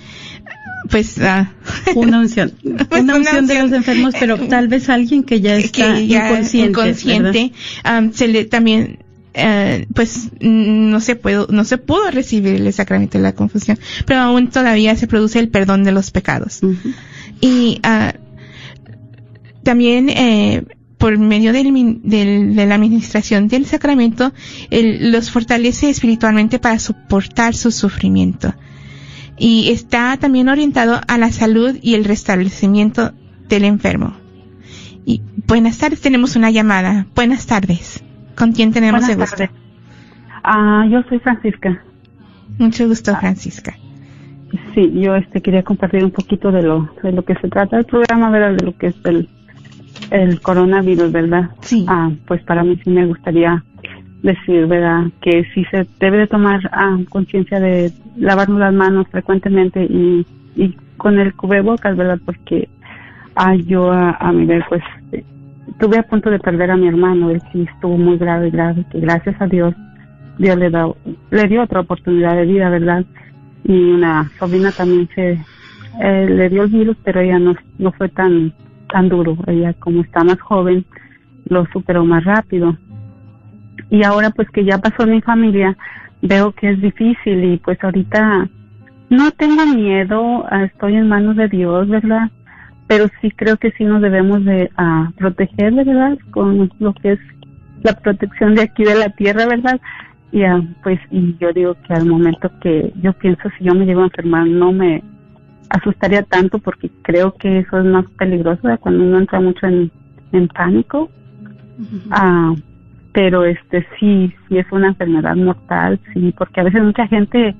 pues ah, Una unción. Pues Una una unción de unción. los enfermos, pero tal vez alguien que ya está que ya inconsciente. inconsciente, am, se le también eh, pues no se pudo no se pudo recibir el sacramento de la confusión pero aún todavía se produce el perdón de los pecados y ah, también eh, por medio del min- del- de la administración del sacramento él los fortalece espiritualmente para soportar su sufrimiento y está también orientado a la salud y el restablecimiento del enfermo. Y buenas tardes, tenemos una llamada. Buenas tardes. ¿Con quién tenemos Buenas el gusto? tardes. Ah, yo soy Francisca. Mucho gusto, Francisca. Sí, yo este quería compartir un poquito de lo de lo que se trata el programa, ¿verdad? De lo que es el el coronavirus, ¿verdad? Sí. Ah, pues para mí sí me gustaría decir, ¿verdad? Que sí se debe de tomar ah, conciencia de lavarnos las manos frecuentemente y, y con el cubrebocas, ¿verdad? Porque ah, yo a, a mi vez, pues, estuve a punto de perder a mi hermano, él sí estuvo muy grave, grave, que gracias a Dios, Dios le, da, le dio otra oportunidad de vida, ¿verdad? Y una sobrina también se eh, le dio el virus, pero ella no, fue tan, tan duro, ella como está más joven, lo superó más rápido. Y ahora pues que ya pasó en mi familia, veo que es difícil y pues ahorita no tengo miedo, estoy en manos de Dios, ¿verdad? Pero sí creo que sí nos debemos de ah, proteger, ¿verdad? Con lo que es la protección de aquí de la tierra, ¿verdad? Ya, pues, y yo digo que al momento que yo pienso si yo me llego a enfermar no me asustaría tanto porque creo que eso es más peligroso de cuando uno entra mucho en, en pánico. Ah, pero este sí, sí es una enfermedad mortal, sí, porque a veces mucha gente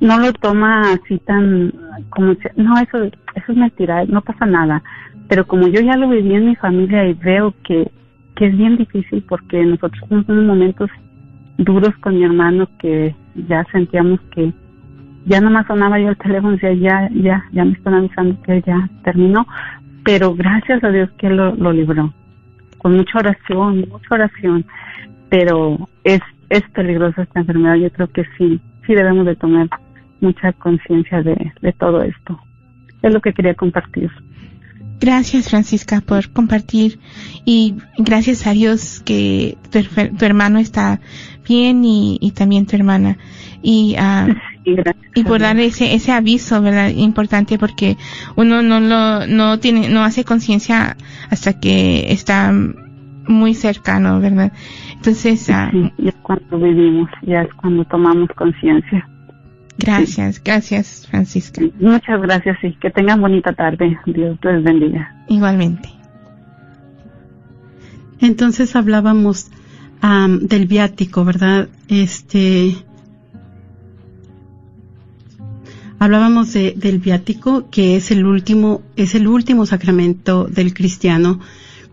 no lo toma así tan como no eso eso es mentira, no pasa nada. Pero como yo ya lo viví en mi familia y veo que que es bien difícil porque nosotros tenemos unos momentos duros con mi hermano que ya sentíamos que ya nomás sonaba yo el teléfono decía ya, ya, ya me están avisando que ya terminó, pero gracias a Dios que lo, lo libró, con mucha oración, mucha oración, pero es, es peligrosa esta enfermedad, yo creo que sí, sí debemos de tomar mucha conciencia de, de todo esto. Es lo que quería compartir. Gracias, Francisca, por compartir y gracias a Dios que tu, tu hermano está bien y, y también tu hermana. Y, ah, y por dar ese, ese aviso, ¿verdad? Importante porque uno no lo, no tiene, no hace conciencia hasta que está muy cercano, ¿verdad? Entonces, ah, Sí, y es cuando vivimos, ya es cuando tomamos conciencia. Gracias, gracias, Francisca. Muchas gracias y que tengan bonita tarde. Dios les bendiga. Igualmente. Entonces hablábamos am, del viático, ¿verdad? Este. Hablábamos de, del viático, que es el último, es el último sacramento del cristiano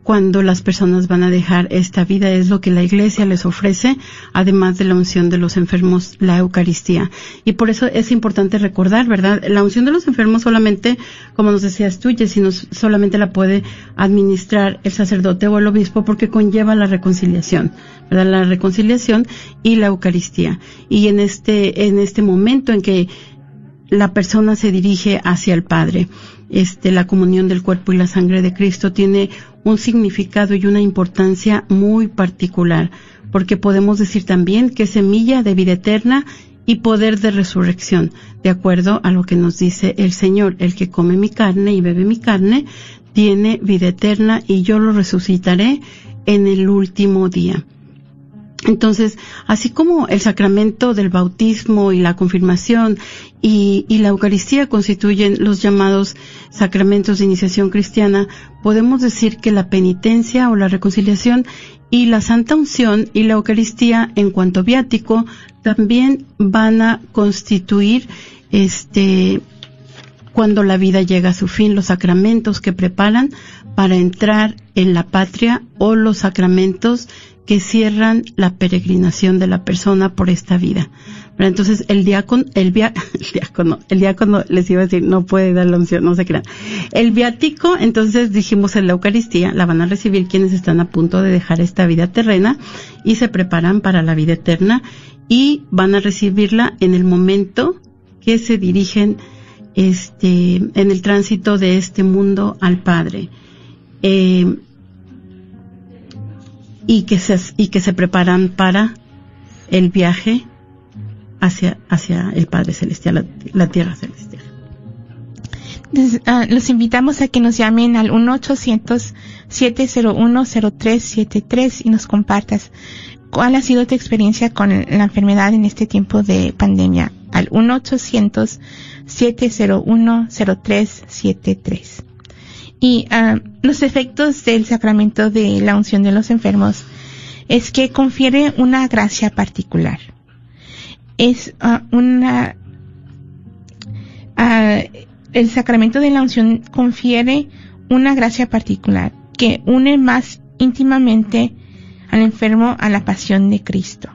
cuando las personas van a dejar esta vida, es lo que la iglesia les ofrece, además de la unción de los enfermos, la Eucaristía. Y por eso es importante recordar, ¿verdad? La unción de los enfermos solamente, como nos decías tú, Jessy, no solamente la puede administrar el sacerdote o el obispo porque conlleva la reconciliación, ¿verdad? La reconciliación y la Eucaristía. Y en este, en este momento en que la persona se dirige hacia el Padre. Este, la comunión del cuerpo y la sangre de Cristo tiene un significado y una importancia muy particular, porque podemos decir también que es semilla de vida eterna y poder de resurrección, de acuerdo a lo que nos dice el Señor, el que come mi carne y bebe mi carne, tiene vida eterna y yo lo resucitaré en el último día. Entonces, así como el sacramento del bautismo y la confirmación y, la Eucaristía constituyen los llamados sacramentos de iniciación cristiana, podemos decir que la penitencia o la reconciliación y la santa unción y la Eucaristía en cuanto viático también van a constituir este cuando la vida llega a su fin, los sacramentos que preparan para entrar en la patria o los sacramentos que cierran la peregrinación de la persona por esta vida. Entonces el diácono, el diácono, el diácono les iba a decir, no puede dar la unción, no se crean. El viático, entonces dijimos en la Eucaristía, la van a recibir quienes están a punto de dejar esta vida terrena y se preparan para la vida eterna y van a recibirla en el momento que se dirigen este, en el tránsito de este mundo al Padre. Eh, y que se, y que se preparan para el viaje hacia, hacia el Padre Celestial, la, la tierra celestial. Entonces, uh, los invitamos a que nos llamen al 1-800-701-0373 y nos compartas cuál ha sido tu experiencia con la enfermedad en este tiempo de pandemia al 1-800-701-0373. Y uh, los efectos del sacramento de la unción de los enfermos es que confiere una gracia particular. Es uh, una... Uh, el sacramento de la unción confiere una gracia particular que une más íntimamente al enfermo a la pasión de Cristo.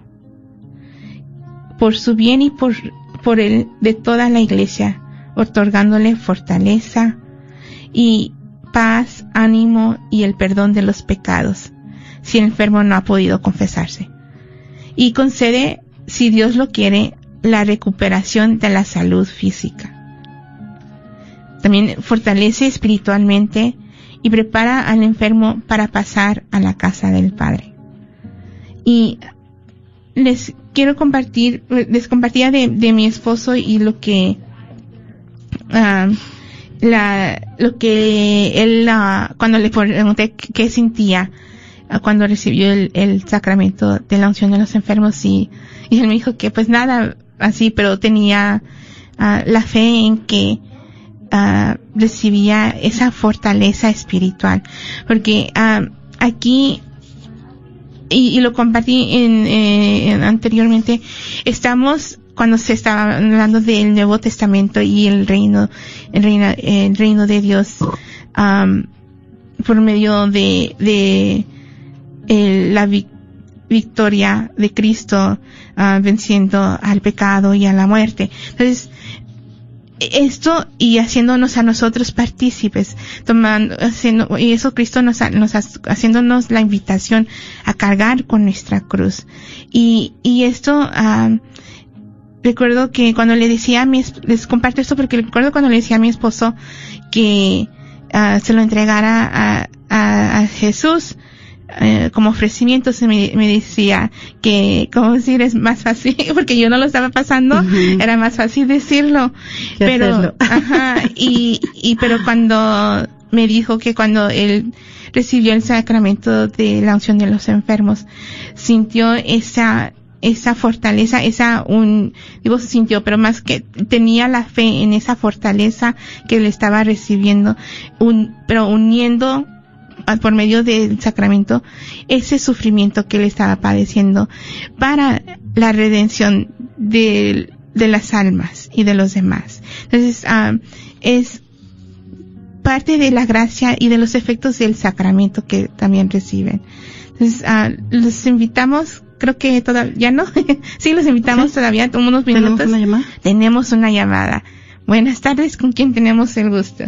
Por su bien y por, por el de toda la iglesia, otorgándole fortaleza y paz, ánimo y el perdón de los pecados, si el enfermo no ha podido confesarse. Y concede, si Dios lo quiere, la recuperación de la salud física. También fortalece espiritualmente y prepara al enfermo para pasar a la casa del Padre. Y les quiero compartir, les compartía de, mi esposo y lo que uh, la, lo que él, cuando le pregunté qué sentía uh, cuando recibió el, el, sacramento de la unción de los enfermos y, Y él me dijo que pues nada así, pero tenía ah, la fe en que ah, recibía esa fortaleza espiritual. Porque ah, aquí y, lo compartí eh, en anteriormente, estamos cuando se estaba hablando del Nuevo Testamento y el reino, el reino, el reino de Dios, por medio de, de la vi- victoria de Cristo ah, venciendo al pecado y a la muerte. Entonces, esto y haciéndonos a nosotros partícipes, tomando, haciendo, y eso Cristo nos, nos ha- haciéndonos la invitación a cargar con nuestra cruz. Y, y esto, recuerdo que cuando le decía a mi, es- les comparto esto porque recuerdo cuando le decía a mi esposo que ah, se lo entregara a, a, a Jesús, eh, como ofrecimiento se me, me decía que, como decir, es más fácil, porque yo no lo estaba pasando, era más fácil decirlo. Pero, ajá, y, y, pero cuando me dijo que cuando él recibió el sacramento de la unción de los enfermos, sintió esa, esa fortaleza, esa un, digo se sintió, pero más que tenía la fe en esa fortaleza que le estaba recibiendo, un, pero uniendo por medio del sacramento ese sufrimiento que él estaba padeciendo para la redención de, de las almas y de los demás. Entonces, ah, es parte de la gracia y de los efectos del sacramento que también reciben. Entonces, ah, los invitamos, creo que todavía, ¿ya no? sí, los invitamos todavía, unos minutos. ¿Tenemos una llamada? Tenemos una llamada. Buenas tardes, ¿con quién tenemos el gusto?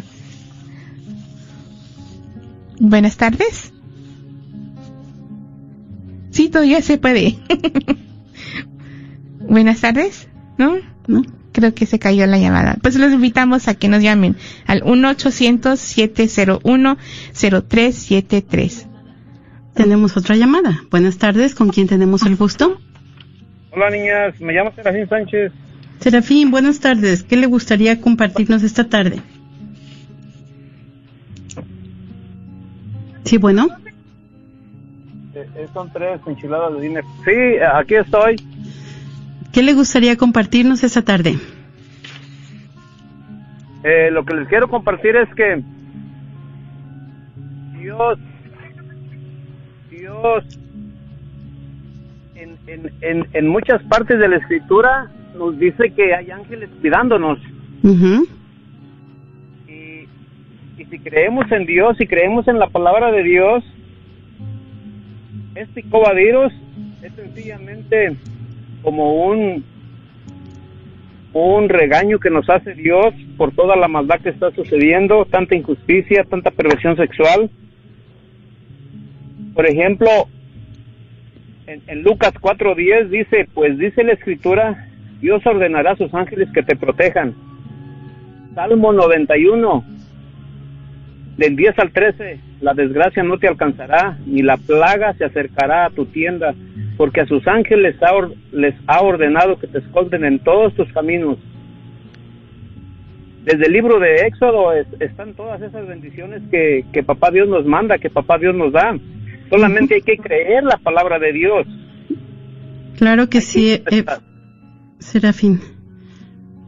Buenas tardes. Sí, todavía se puede. Buenas tardes, ¿no? ¿No? Creo que se cayó la llamada. Pues los invitamos a que nos llamen al 1-800-701-0373. Tenemos otra llamada. Buenas tardes, ¿con quién tenemos el gusto? Hola niñas, me llamo Serafín Sánchez. Serafín, buenas tardes. ¿Qué le gustaría compartirnos esta tarde? Sí, bueno. Eh, eh, son tres enchiladas de dinero. Sí, aquí estoy. ¿Qué le gustaría compartirnos esta tarde? Eh, lo que les quiero compartir es que Dios, Dios, en, en, en, en muchas partes de la escritura nos dice que hay ángeles cuidándonos. Y, y si creemos en Dios, si creemos en la palabra de Dios, este coronavirus es sencillamente como un un regaño que nos hace Dios por toda la maldad que está sucediendo, tanta injusticia, tanta perversión sexual. Por ejemplo, en, en Lucas 4:10 dice, pues dice la escritura, Dios ordenará a sus ángeles que te protejan. Salmo 91, del 10 al 13, la desgracia no te alcanzará, ni la plaga se acercará a tu tienda, porque a sus ángeles ha les ha ordenado que te esconden en todos tus caminos. Desde el libro de Éxodo es- están todas esas bendiciones que Papá Dios nos manda, que Papá Dios nos da. Solamente hay que creer la palabra de Dios. Claro que sí, eh, Serafín.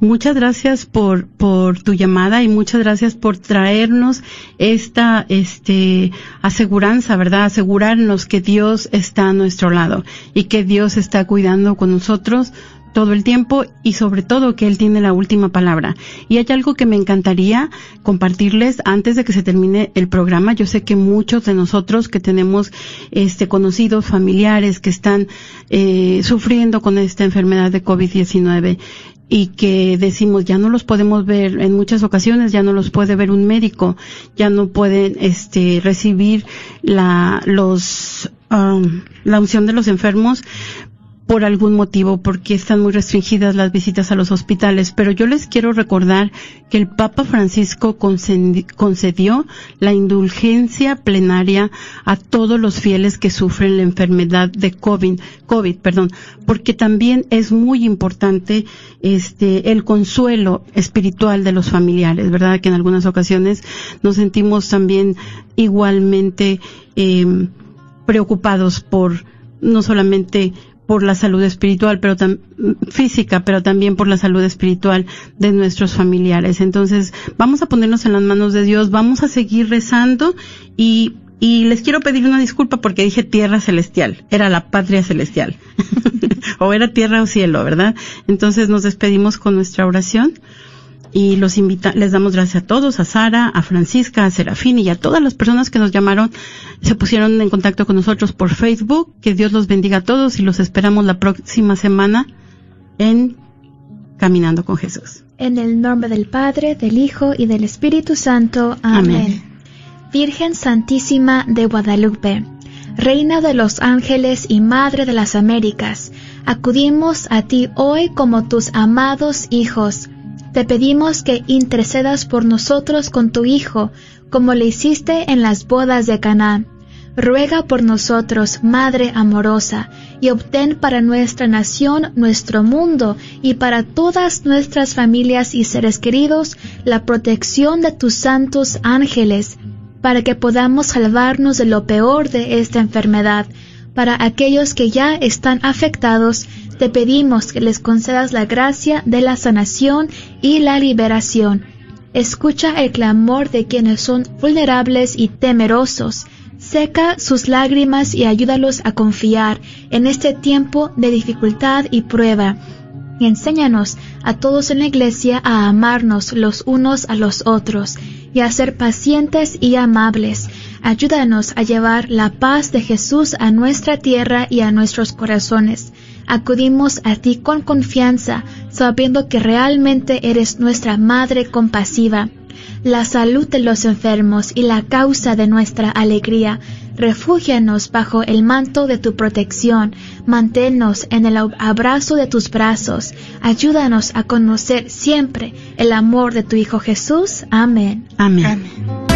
Muchas gracias por, por tu llamada y muchas gracias por traernos esta, este, aseguranza, ¿verdad? Asegurarnos que Dios está a nuestro lado y que Dios está cuidando con nosotros todo el tiempo y sobre todo que Él tiene la última palabra. Y hay algo que me encantaría compartirles antes de que se termine el programa. Yo sé que muchos de nosotros que tenemos este conocidos, familiares que están eh, sufriendo con esta enfermedad de COVID-19 y que decimos ya no los podemos ver en muchas ocasiones ya no los puede ver un médico ya no pueden este recibir la los um, la unción de los enfermos por algún motivo, porque están muy restringidas las visitas a los hospitales, pero yo les quiero recordar que el Papa Francisco concedi- concedió la indulgencia plenaria a todos los fieles que sufren la enfermedad de COVID, COVID, perdón, porque también es muy importante este el consuelo espiritual de los familiares, ¿verdad? Que en algunas ocasiones nos sentimos también igualmente eh, preocupados por no solamente por la salud espiritual, pero física, pero también por la salud espiritual de nuestros familiares. Entonces, vamos a ponernos en las manos de Dios, vamos a seguir rezando y y les quiero pedir una disculpa porque dije tierra celestial, era la patria celestial, o era tierra o cielo, ¿verdad? Entonces nos despedimos con nuestra oración y los invita, les damos gracias a todos, a Sara, a Francisca, a Serafín y a todas las personas que nos llamaron, se pusieron en contacto con nosotros por Facebook. Que Dios los bendiga a todos y los esperamos la próxima semana en Caminando con Jesús. En el nombre del Padre, del Hijo y del Espíritu Santo. Amén. Virgen Santísima de Guadalupe, Reina de los ángeles y Madre de las Américas, acudimos a ti hoy como tus amados hijos te pedimos que intercedas por nosotros con tu Hijo, como le hiciste en las bodas de Caná. Ruega por nosotros, Madre amorosa, y obtén para nuestra nación, nuestro mundo, y para todas nuestras familias y seres queridos, la protección de tus santos ángeles, para que podamos salvarnos de lo peor de esta enfermedad, para aquellos que ya están afectados, te pedimos que les concedas la gracia de la sanación y la liberación. Escucha el clamor de quienes son vulnerables y temerosos. Seca sus lágrimas y ayúdalos a confiar en este tiempo de dificultad y prueba. Enséñanos a todos en la iglesia a amarnos los unos a los otros y a ser pacientes y amables. Ayúdanos a llevar la paz de Jesús a nuestra tierra y a nuestros corazones acudimos a ti con confianza, sabiendo que realmente eres nuestra Madre compasiva, la salud de los enfermos y la causa de nuestra alegría. Refúgianos bajo el manto de tu protección, manténnos en el abrazo de tus brazos, ayúdanos a conocer siempre el amor de tu Hijo Jesús. Amén. Amén.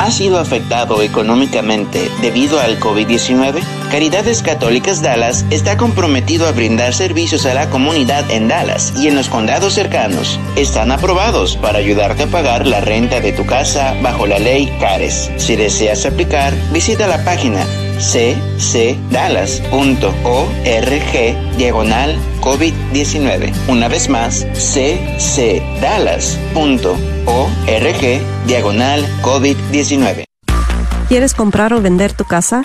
¿Ha sido afectado económicamente debido al COVID-19? Caridades Católicas Dallas está comprometido a brindar servicios a la comunidad en Dallas y en los condados cercanos. Están aprobados para ayudarte a pagar la renta de tu casa bajo la ley CARES. Si deseas aplicar, visita la página ccdallas.org diagonal COVID-19. Una vez más, ccdallas.org diagonal COVID-19. ¿Quieres comprar o vender tu casa?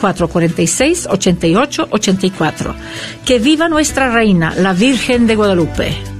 446-8884. Que viva nuestra reina, la Virgen de Guadalupe.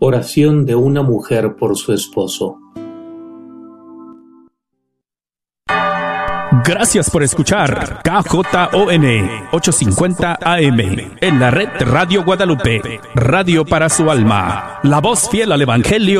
Oración de una mujer por su esposo. Gracias por escuchar KJON 850 AM en la red Radio Guadalupe, radio para su alma, la voz fiel al Evangelio.